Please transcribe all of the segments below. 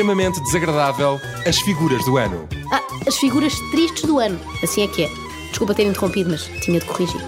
Extremamente desagradável as figuras do ano. Ah, as figuras tristes do ano. Assim é que é. Desculpa ter interrompido, mas tinha de corrigir.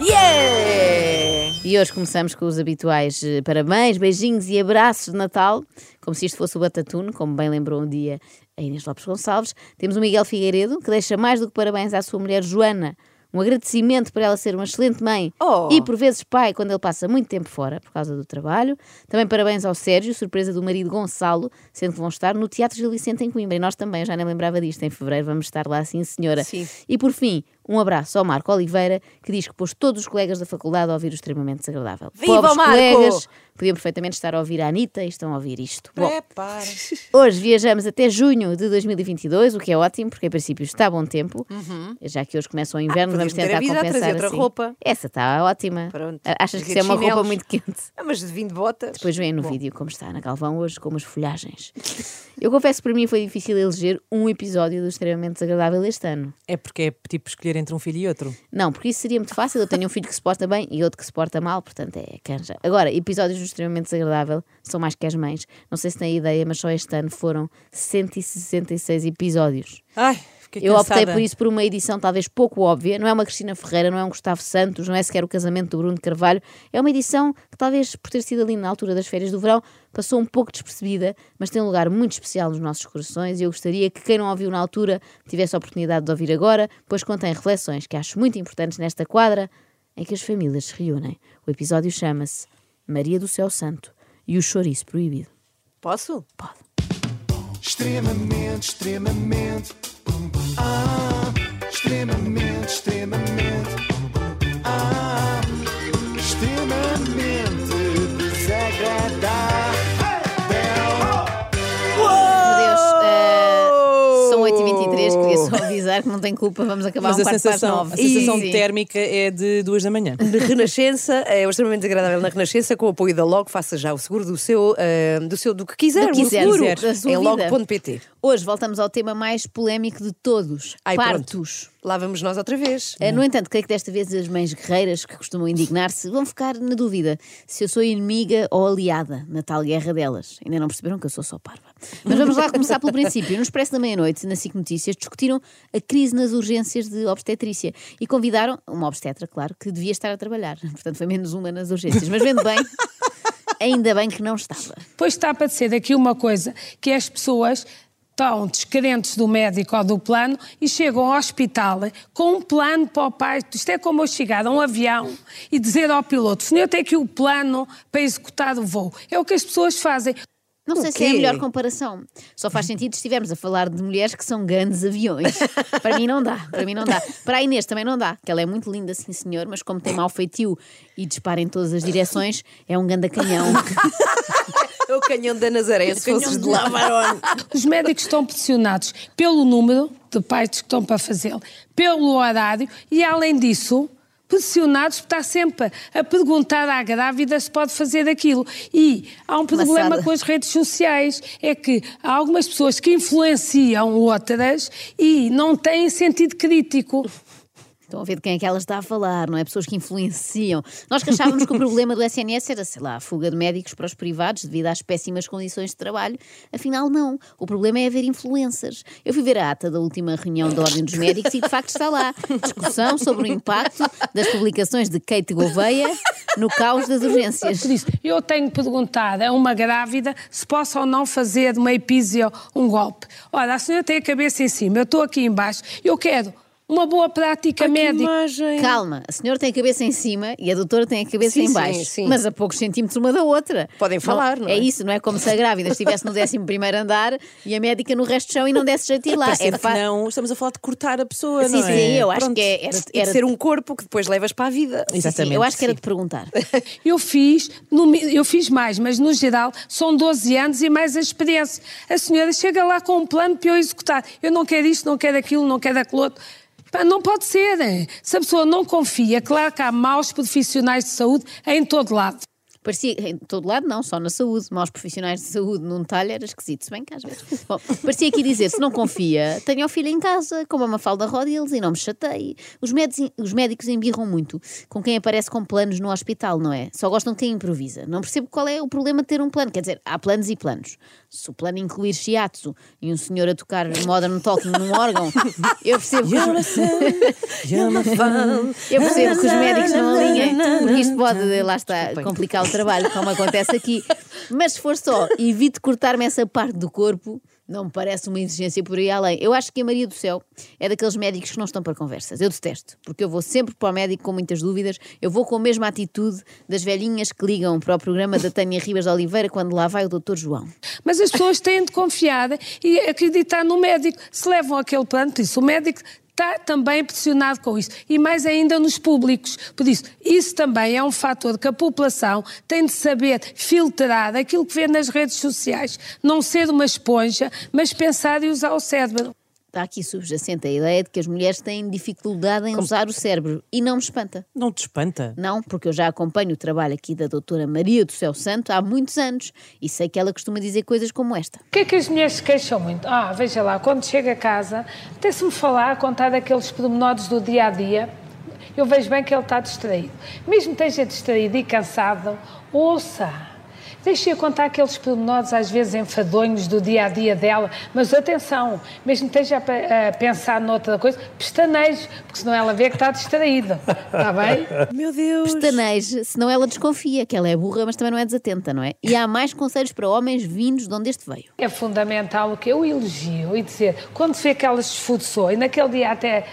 Yeah! E hoje começamos com os habituais eh, parabéns, beijinhos e abraços de Natal, como se isto fosse o Batatuno, como bem lembrou um dia a Inês Lopes Gonçalves. Temos o Miguel Figueiredo, que deixa mais do que parabéns à sua mulher Joana. Um agradecimento por ela ser uma excelente mãe Oh. e, por vezes, pai quando ele passa muito tempo fora por causa do trabalho. Também parabéns ao Sérgio, surpresa do marido Gonçalo, sendo que vão estar no Teatro Gil Vicente em Coimbra. E nós também, eu já nem lembrava disto, em fevereiro vamos estar lá, sim, senhora. Sim. E por fim, um abraço ao Marco Oliveira, que diz que pôs todos os colegas da faculdade a ouvir o extremamente desagradável. Viva Pobres Marco! colegas podiam perfeitamente estar a ouvir a Anitta e estão a ouvir isto. Bom. Hoje viajamos até junho de 2022, o que é ótimo, porque em princípio está bom tempo. Já que hoje começa o inverno, Ah, vamos tentar avisado, compensar outra assim. roupa. Essa está ótima. Pronto. Achas que isso é uma roupa muito quente? Ah, mas de vinho de botas. Depois vem no vídeo como está na Galvão hoje, com umas folhagens. Eu confesso que para mim foi difícil eleger um episódio do extremamente desagradável este ano. É porque é tipo escolher entre um filho e outro. Não, porque isso seria muito fácil. Eu tenho um filho que se porta bem e outro que se porta mal, portanto é canja. Agora, episódios do extremamente desagradável são mais que as mães. Não sei se têm ideia, mas só este ano foram 166 episódios. Ai, fiquei Eu optei cansada. por isso por uma edição talvez pouco óbvia. Não é uma Cristina Ferreira, não é um Gustavo Santos, não é sequer o casamento do Bruno de Carvalho. É uma edição que talvez por ter sido ali na altura das férias do verão passou um pouco despercebida, mas tem um lugar muito especial nos nossos corações e eu gostaria que quem não ouviu na altura tivesse a oportunidade de ouvir agora, pois contém reflexões que acho muito importantes nesta quadra em que as famílias se reúnem. O episódio chama-se Maria do Céu Santo e o chouriço proibido. Posso? Pode. Extremamente, extremamente. Ah, extremamente, extremamente. Ah, avisar que não tem culpa, vamos acabar Mas um a quarto sensação, nove. a sensação Sim. térmica é de duas da manhã. de Renascença, é o extremamente desagradável na Renascença, com o apoio da Logo, faça já o seguro do seu, eh, do seu do que quiser, Do que quiser, seguro, da sua em logo.pt. Hoje voltamos ao tema mais polémico de todos: Ai, pronto. Lá vamos nós outra vez. Eh, No entanto, creio que desta vez as mães guerreiras que costumam indignar-se vão ficar na dúvida se eu sou inimiga ou aliada na tal guerra delas. Ainda não perceberam que eu sou só parva. Mas vamos lá começar pelo princípio. No Expresso da Meia-Noite, na SIC Notícias, discutiram a crise nas urgências de obstetrícia e convidaram uma obstetra, claro, que devia estar a trabalhar. Portanto, foi menos uma nas urgências. Mas vendo bem, ainda bem que não estava. Pois está a padecer aqui uma coisa, que as pessoas estão descrentes do médico ou do plano e chegam ao hospital com um plano para o parto. Isto é como eu chegar a um avião e dizer ao piloto, senhor, tenho aqui o plano para executar o voo. É o que as pessoas fazem. Não sei se é a melhor comparação. Só faz sentido se estivermos a falar de mulheres que são grandes aviões. para mim não dá, para mim não dá. Para a Inês também não dá, que ela é muito linda, sim senhor, mas como tem mau feitio e dispara em todas as direções, é um ganda canhão. É o canhão da Nazaré, se fosses de lá. Os médicos estão pressionados pelo número de partos que estão para fazê-lo, pelo horário e, além disso, pressionados por estar sempre a perguntar à grávida se pode fazer aquilo. E há um problema Maçada. com as redes sociais, é que há algumas pessoas que influenciam outras e não têm sentido crítico. Estão a ver de quem é que ela está a falar, não é? Pessoas que influenciam. Nós que achávamos que o problema do SNS era, sei lá, a fuga de médicos para os privados devido às péssimas condições de trabalho. Afinal, não. O problema é haver influências. Eu fui ver a ata da última reunião da Ordem dos Médicos e de facto está lá. Discussão sobre o impacto das publicações de Kate Gouveia no caos das urgências. Eu tenho perguntado a uma grávida se posso ou não fazer de uma epísio um golpe. Ora, a senhora tem a cabeça em cima, eu estou aqui embaixo, eu quero uma boa prática Ai, médica. imagem. Calma, a senhora tem a cabeça em cima e a doutora tem a cabeça Sim, em sim, baixo, sim. mas a poucos centímetros uma da outra. Podem falar, não é? É isso, não é como se a grávida estivesse no 11 primeiro andar e a médica no resto do chão e não desse jeito de ir lá. É fa- não, estamos a falar de cortar a pessoa, Sim, não sim, é? eu acho Pronto. que é- era, E era de ser um corpo que depois levas para a vida. Sim, sim, Exatamente, eu acho que era sim. de perguntar. Eu fiz, no eu fiz mais, mas no geral são 12 anos e mais a experiência. A senhora chega lá com um plano para eu executar. Eu não quero isto, não quero aquilo, não quero aquilo outro. Não pode ser. eh. Se a pessoa não confia, claro que há maus profissionais de saúde em todo lado. Parecia, em todo lado não, só na saúde. Maus profissionais de saúde num talho era esquisito, se bem que às vezes. Bom, parecia aqui dizer, se não confia, tenha o filho em casa, como a Mafalda Rodils e não me chateie. Os médicos, os médicos embirram muito com quem aparece com planos no hospital, não é? Só gostam de quem improvisa. Não percebo qual é o problema de ter um plano. Quer dizer, há planos e planos. Se o plano incluir shiatsu e um senhor a tocar modern talking num órgão, eu percebo que... Eu percebo que os médicos não alinhem, porque isto pode, lá está, complicar o trabalho, como acontece aqui. Mas se for só, evite cortar-me essa parte do corpo, não me parece uma exigência por aí além. Eu acho que a Maria do Céu é daqueles médicos que não estão para conversas. Eu detesto, porque eu vou sempre para o médico com muitas dúvidas, eu vou com a mesma atitude das velhinhas que ligam para o programa da Tânia Ribas de Oliveira quando lá vai o Dr. João. Mas as pessoas têm de confiar e acreditar no médico. Se levam aquele plano, isso o médico está também pressionado com isso. E mais ainda nos públicos. Por isso, isso também é um fator que a população tem de saber filtrar aquilo que vê nas redes sociais. Não ser uma esponja, mas pensar e usar o cérebro. Está aqui subjacente a ideia de que as mulheres têm dificuldade em usar o cérebro. E não me espanta. Não te espanta? Não, porque eu já acompanho o trabalho aqui da doutora Maria do Céu Santo há muitos anos e sei que ela costuma dizer coisas como esta. O que é que as mulheres se queixam muito? Ah, veja lá, quando chega a casa, até-se-me falar, contar daqueles pormenores do dia a dia, eu vejo bem que ele está distraído. Mesmo que esteja distraído e cansado, ouça. Deixe-a contar aqueles pormenores, às vezes enfadonhos do dia a dia dela, mas atenção, mesmo que esteja a pe- a pensar noutra coisa, pestaneje, porque senão ela vê que está distraída. Está bem? Meu Deus. Pestaneje, senão ela desconfia que ela é burra, mas também não é desatenta, não é? E há mais conselhos para homens vindos de onde este veio. É fundamental o que eu elogio e dizer, quando se vê que ela se esforçou e naquele dia até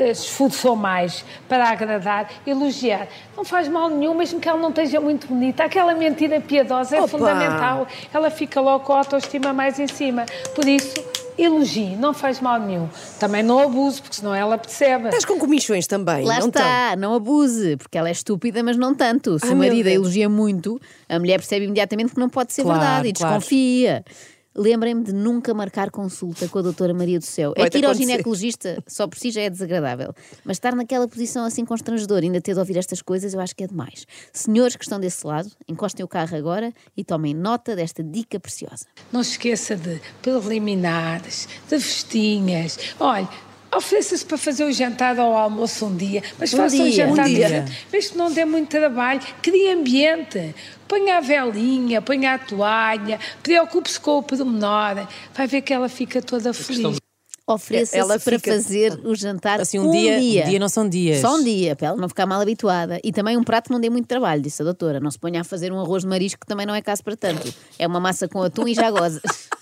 esforçou mais para agradar, elogiar. Não faz mal nenhum, mesmo que ela não esteja muito bonita. Aquela mentira piedosa é Opa! fundamental. Ela fica logo com a autoestima mais em cima. Por isso, elogie, não faz mal nenhum. Também não abuse, porque senão ela percebe. Estás com comichões também, Lá não está, não abuse, porque ela é estúpida, mas não tanto. Se Ai, o marido elogia muito, a mulher percebe imediatamente que não pode ser Claro, verdade e claro. desconfia. Lembrem-me de nunca marcar consulta com a doutora Maria do Céu. É Vai-te que ir ao acontecer. ginecologista só por si já é desagradável. Mas estar naquela posição assim constrangedora, ainda ter de ouvir estas coisas, eu acho que é demais. Senhores que estão desse lado, encostem o carro agora e tomem nota desta dica preciosa. Não se esqueça de preliminares, de festinhas. Olha, ofereça-se para fazer o jantar ou o almoço um dia, mas Um faça um dia. jantar Um dia. Mesmo que não dê muito trabalho, crie ambiente. Ponha a velinha, ponha a toalha, preocupe-se com o pormenor. Vai ver que ela fica toda feliz. Ofereça-se Ela para fica- fazer o jantar Assim, um dia- um dia não são dias. Só um dia, para ela não ficar mal habituada. E também um prato que não dê muito trabalho, disse a doutora. Não se ponha a fazer um arroz de marisco que também não é caso para tanto. É uma massa com atum e já goza.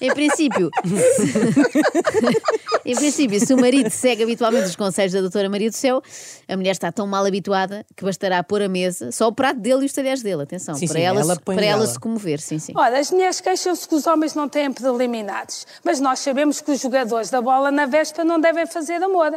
Em princípio, em princípio, se o marido segue habitualmente os conselhos da doutora Maria do Céu, a mulher está tão mal habituada que bastará pôr a mesa só o prato dele e os talheres dele. Atenção, Sim, para, sim, ela, ela se- para ela se comover. Sim, sim. Ora, as mulheres queixam-se que os homens não têm preliminares, mas nós sabemos que os jogadores da bola na véspera não devem fazer amor,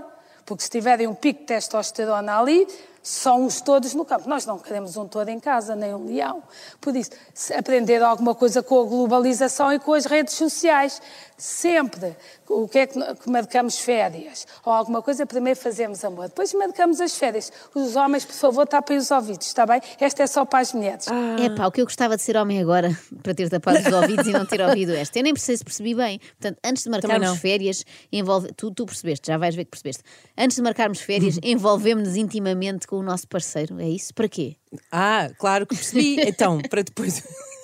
porque se tiverem um pico de testosterona ali, são os todos no campo. Nós não queremos um touro em casa, nem um leão. Por isso, se aprender alguma coisa com a globalização e com as redes sociais. Sempre, o que é que que marcamos férias ou alguma coisa, primeiro fazemos amor, depois marcamos as férias. Os homens, por favor, tapem os ouvidos, está bem? Esta é só para as mulheres. É pá, o que eu gostava de ser homem agora, para ter tapado os ouvidos e não ter ouvido esta. Eu nem sei se percebi bem. Portanto, antes de marcarmos férias, envolve... tu, tu percebeste, já vais ver que percebeste. Antes de marcarmos férias, envolvemos-nos intimamente com o nosso parceiro. É isso? Para quê? Ah, claro que percebi. Então, para depois.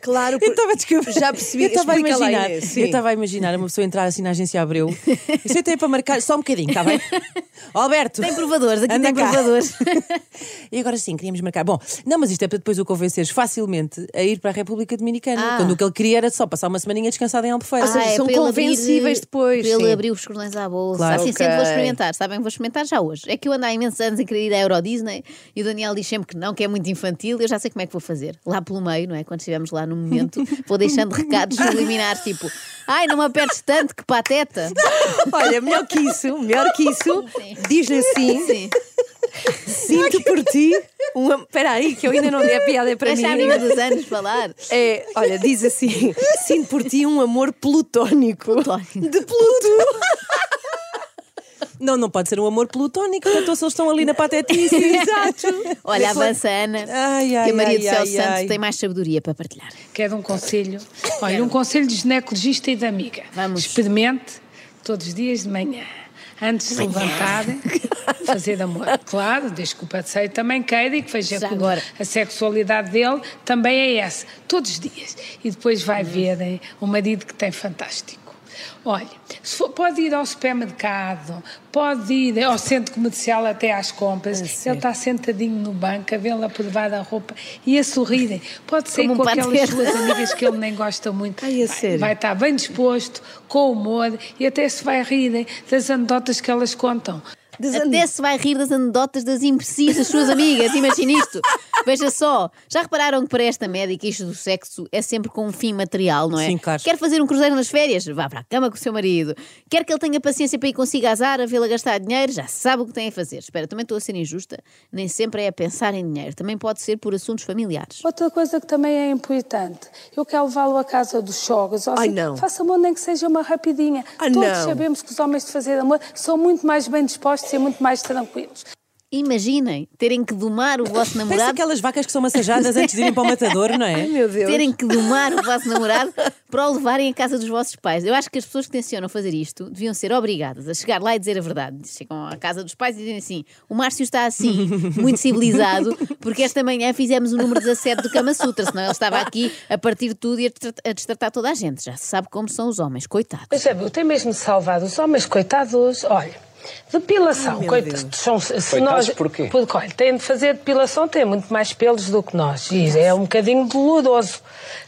Claro, Eu estava a descobrir. Já percebi. Eu estava a imaginar. Eu estava a imaginar uma pessoa entrar assim na agência Abreu. Eu sentei para marcar só um bocadinho, está bem? Alberto. Tem provadores, aqui tem cá. provadores. E agora sim, queríamos marcar. Bom, não, mas isto é para depois o convenceres facilmente a ir para a República Dominicana. Ah. Quando o que ele queria era só passar uma semaninha descansada em Albufeira. seja, são para ele abrir- convencíveis depois, Para ele abrir os cordões à bolsa. Claro. Assim sempre vou experimentar. Sabem, vou experimentar já hoje. É que eu ando há imensos anos a querer ir à Euro Disney e o Daniel diz sempre que não, que é muito infantil. Eu já sei como é que vou fazer. Lá pelo meio, não é? Quando estivermos lá no momento, vou deixando recados subliminares tipo: Ai, não me apertes tanto, que pateta. Olha, melhor que isso, melhor que isso, diz-lhe assim: Sim. sinto por ti. Uma... Espera aí, que eu ainda não dei a piada é para Deixa a mim. amiga dos anos falar. É, olha, diz assim: sinto por ti um amor plutónico. Plutónico. De Pluto. Não, não pode ser um amor plutónico, portanto, se eles estão ali na patetice. Exato. Olha, avança a Ana, Ai, ai, que a Maria ai, do Céu ai, Santos ai. tem mais sabedoria para partilhar. Quero um conselho. Olha, um conselho de ginecologista e de amiga. Vamos. Experimente todos os dias de manhã. Antes de se levantarem, fazer amor. Claro, desde que o parceiro também queira e que veja que agora. a sexualidade dele também é essa. Todos os dias. E depois vai ver eh, um marido que tem fantástico. Olha, pode ir ao supermercado, pode ir ao centro comercial até às compras. Ele está sentadinho no banco a vê-la provar a roupa e a sorrirem. Pode ser Como um com aquelas panteiro. suas amigas que ele nem gosta muito. Ai, a vai, vai estar bem disposto, com humor e até se vai rirem das anedotas que elas contam. Até se vai rir das anedotas das imbecis das suas amigas, imagina isto. Veja só, já repararam que para esta médica isto do sexo é sempre com um fim material, não é? Sim, claro. Quer fazer um cruzeiro nas férias? Vá para a cama com o seu marido. Quer que ele tenha paciência para ir consigo à Zara, vê-la gastar dinheiro? Já sabe o que tem a fazer. Espera, também estou a ser injusta. Nem sempre é a pensar em dinheiro, também pode ser por assuntos familiares. Outra coisa que também é importante, eu quero levá-lo à casa dos sogros. ou Ai, assim, não. Faça amor nem que seja uma rapidinha. Ai, Todos não. sabemos que os homens de fazer amor são muito mais bem dispostos e muito mais tranquilos. Imaginem terem que domar o vosso Parece namorado. aquelas vacas que são massajadas antes de irem para o matador, não é? Ai, meu Deus. terem que domar o vosso namorado para o levarem à casa dos vossos pais. Eu acho que as pessoas que tencionam fazer isto deviam ser obrigadas a chegar lá e dizer a verdade. Chegam à casa dos pais e dizem assim: o Márcio está assim, muito civilizado, porque esta manhã fizemos o número 17 do Kama Sutra, senão ele estava aqui a partir de tudo e a destra- a destratar toda a gente. Já se sabe como são os homens, coitados. Pois é, eu tenho mesmo de salvar os homens, coitados. Olha, depilação, meu coitados. Deus. São, se Coitados nós, porquê? Porque, olha, têm de fazer depilação, têm muito mais pelos do que nós. E é um bocadinho doloroso,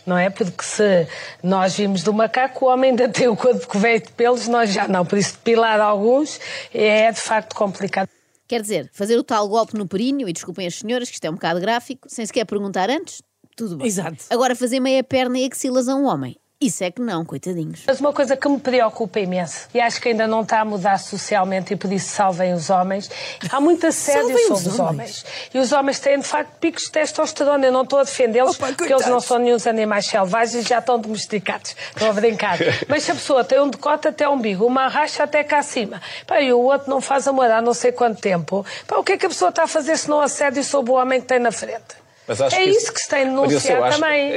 não é? Porque se nós vimos do macaco, o homem ainda tem o corpo coberto de pelos, nós já não. Por isso, depilar alguns é de facto complicado. Quer dizer, fazer o tal golpe no períneo, e desculpem as senhoras, que isto é um bocado gráfico, sem sequer perguntar antes, tudo bem. Exato. Agora, fazer meia perna e axilas a um homem, isso é que não, coitadinhos. Mas uma coisa que me preocupa imenso, e acho que ainda não está a mudar socialmente, e por isso salvem os homens, há muito assédio Salvem sobre os homens. homens. E os homens têm, de facto, picos de testosterona. Eu não estou a defendê-los, porque eles não são nenhum animais selvagens e já estão domesticados. Estou a brincar. Mas se a pessoa tem um decote até o umbigo, uma racha até cá acima, pá, e o outro não faz amor há não sei quanto tempo, pá, o que é que a pessoa está a fazer se não assédio sobre o homem que tem na frente? Mas acho é que isso que se tem de denunciar acho- também.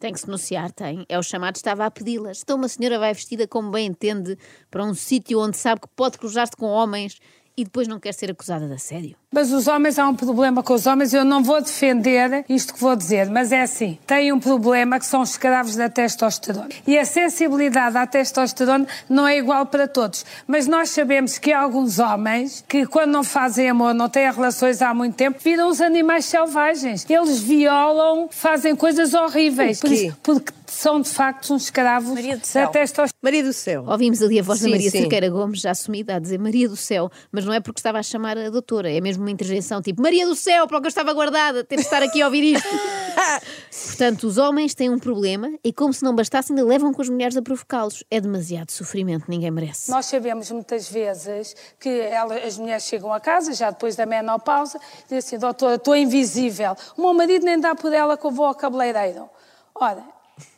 Tem que se denunciar, tem. É o chamado estava a pedi-las. Então uma senhora vai vestida como bem entende para um sítio onde sabe que pode cruzar-se com homens e depois não quer ser acusada de assédio. Mas os homens, há um problema com os homens. Eu não vou defender isto que vou dizer, mas é assim: tem um problema que são os escravos da testosterona. E a sensibilidade à testosterona não é igual para todos. Mas nós sabemos que há alguns homens que, quando não fazem amor, não têm relações há muito tempo, viram os animais selvagens. Eles violam, fazem coisas horríveis. O quê? porque são, de facto, uns escravos Maria do da céu. testosterona. Maria do céu. Ouvimos ali a voz Sim, da Maria sim. Cerqueira Gomes, já assumida, a dizer Maria do Céu, mas não é porque estava a chamar a doutora, é mesmo uma interjeição tipo Maria do Céu, para o que eu estava guardada, ter de estar aqui a ouvir isto. Portanto, os homens têm um problema e, como se não bastasse, ainda levam com as mulheres a provocá-los. É demasiado sofrimento, ninguém merece. Nós sabemos muitas vezes que ela- as mulheres chegam a casa, já depois da menopausa, e dizem assim, doutora, estou invisível. O meu marido nem dá por ela que eu vou ao cabeleireiro. Ora,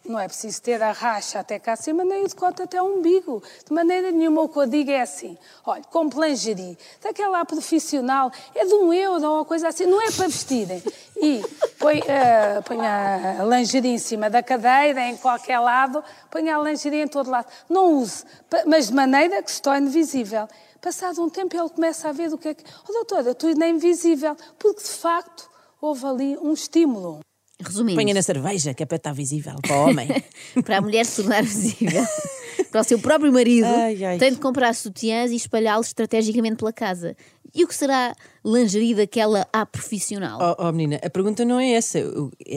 não é preciso ter a racha até cá acima, nem o decote até o umbigo. De maneira nenhuma, o que eu digo é assim, olha, com lingerie, daquela profissional, é de um euro ou coisa assim, não é para vestirem. E põe, eh, põe a lingerie em cima da cadeira, em qualquer lado, põe a lingerie em todo lado. Não use, mas de maneira que se torne visível. Passado um tempo ele começa a ver do que é que... Oh, doutora, tu é invisível, porque de facto houve ali um estímulo. Resumindo, Ponha na cerveja, que é para estar visível para o homem. para a mulher se tornar visível para o seu próprio marido, Ai, ai. tem de comprar sutiãs e espalhá-los estrategicamente pela casa. E o que será lingerie daquela à profissional? Oh, oh, menina, a pergunta não é essa.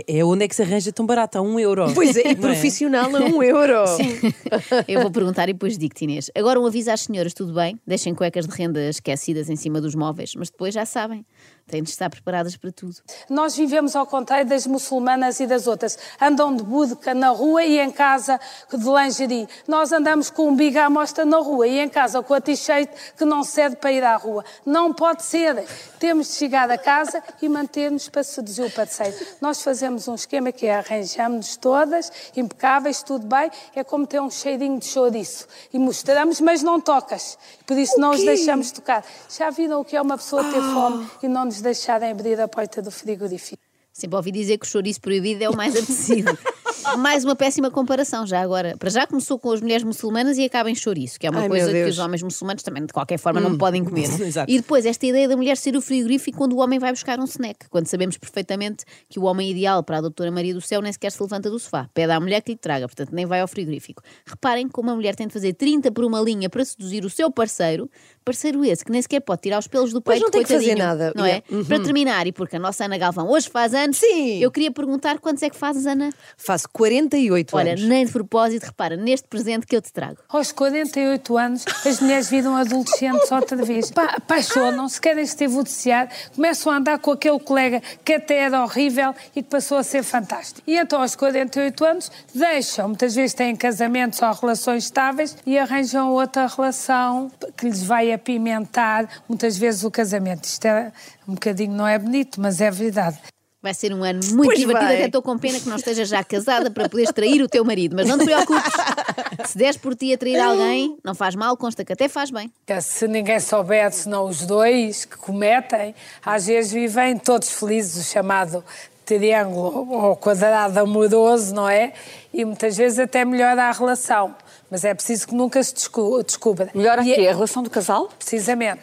É onde é que se arranja tão barato? A um euro. Pois é, e Não profissional a um euro. Eu vou perguntar e depois digo-te, Inês. Agora um aviso às senhoras, tudo bem? Deixem cuecas de renda esquecidas em cima dos móveis, mas depois já sabem, têm de estar preparadas para tudo. Nós vivemos ao contrário das muçulmanas e das outras. Andam de budca na rua e em casa de lingerie. Nós andamos com um biga à mostra na rua e em casa com a t-shirt que não cede para ir à rua. Não pode ser. Temos de chegar a casa e manter-nos para seduzir o parceiro. Nós fazemos um esquema que é arranjamos-nos todas, impecáveis, tudo bem. É como ter um cheirinho de chouriço. E mostramos, mas não tocas. Por isso não os deixamos tocar. Já viram o que é uma pessoa ter fome e não nos deixarem abrir a porta do frigorífico? Sempre ouvi dizer que o chouriço proibido é o mais apetecido. mais uma péssima comparação, já agora. Para já começou com as mulheres muçulmanas e acaba em chouriço, que é uma Ai, coisa que os homens muçulmanos também, de qualquer forma, não podem comer. Exato. E depois, esta ideia da mulher ser o frigorífico quando o homem vai buscar um snack, quando sabemos perfeitamente que o homem ideal para a doutora Maria do Céu nem sequer se levanta do sofá. Pede à mulher que lhe traga, portanto, nem vai ao frigorífico. Reparem como a mulher tem de fazer 30 por uma linha para seduzir o seu parceiro, parceiro esse que nem sequer pode tirar os pelos do Pois peito, não tem que fazer nada. Não é? Yeah. Para terminar, e porque a nossa Ana Galvão hoje faz anos, Sim. eu queria perguntar quantos é que fazes, Ana? Faço 48 Olha, anos. nem de propósito, repara, neste presente que eu te trago. Aos 48 anos, as mulheres viram adolescentes outra vez. Pa Apaixonam-se, querem se divorciar, começam a andar com aquele colega que até era horrível e que passou a ser fantástico. E então, aos 48 anos, deixam, muitas vezes têm casamentos ou relações estáveis e arranjam outra relação que lhes vai apimentar muitas vezes o casamento. Isto é um bocadinho, não é bonito, mas é verdade. Vai ser um ano muito Pois divertido, vai. até estou com pena que não estejas já casada para poderes trair o teu marido, mas não te preocupes. Se des por ti a trair alguém, não faz mal, consta que até faz bem. Que Se ninguém souber, senão os dois que cometem, às vezes vivem todos felizes, o chamado triângulo ou quadrado amoroso, não é? E muitas vezes até melhora a relação. Mas é preciso que nunca se descu- descubra. Melhor aqui é- a relação do casal? Precisamente.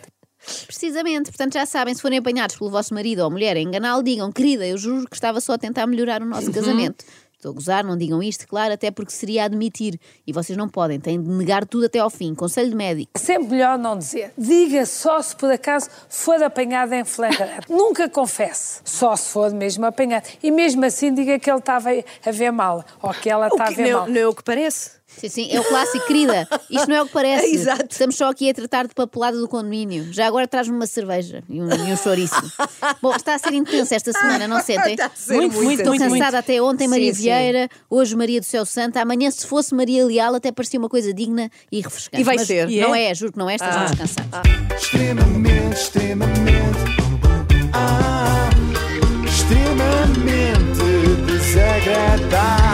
Precisamente, portanto já sabem, se forem apanhados pelo vosso marido ou mulher a enganá-lo, digam, querida, eu juro que estava só a tentar melhorar o nosso casamento. Estou a gozar, não digam isto, claro, até porque seria admitir. E vocês não podem, têm de negar tudo até ao fim. Conselho de médico. Sempre melhor não dizer. Diga só se por acaso for apanhado em flagrante. Nunca confesse. Só se for mesmo apanhado. E mesmo assim diga que ele estava a ver mal. Ou que ela está a ver não, mal. não é o que parece. Sim, sim, é o clássico, querida. Isto não é o que parece. É, exato. Estamos só aqui a tratar de papelada do condomínio. Já agora traz-me uma cerveja e um, e um chouriço. Bom, está a ser intensa esta semana, não sentem? Está a ser muito, muito, muito Estou cansada muito. até ontem, Maria sim, Vieira, sim. hoje Maria do Céu Santa. Amanhã, se fosse Maria Leal, até parecia uma coisa digna e refrescante. E vai Mas ser. É? Não é? é? juro que não é, estás ah. descansado. Ah. Extremamente, extremamente. Ah, extremamente desagradável.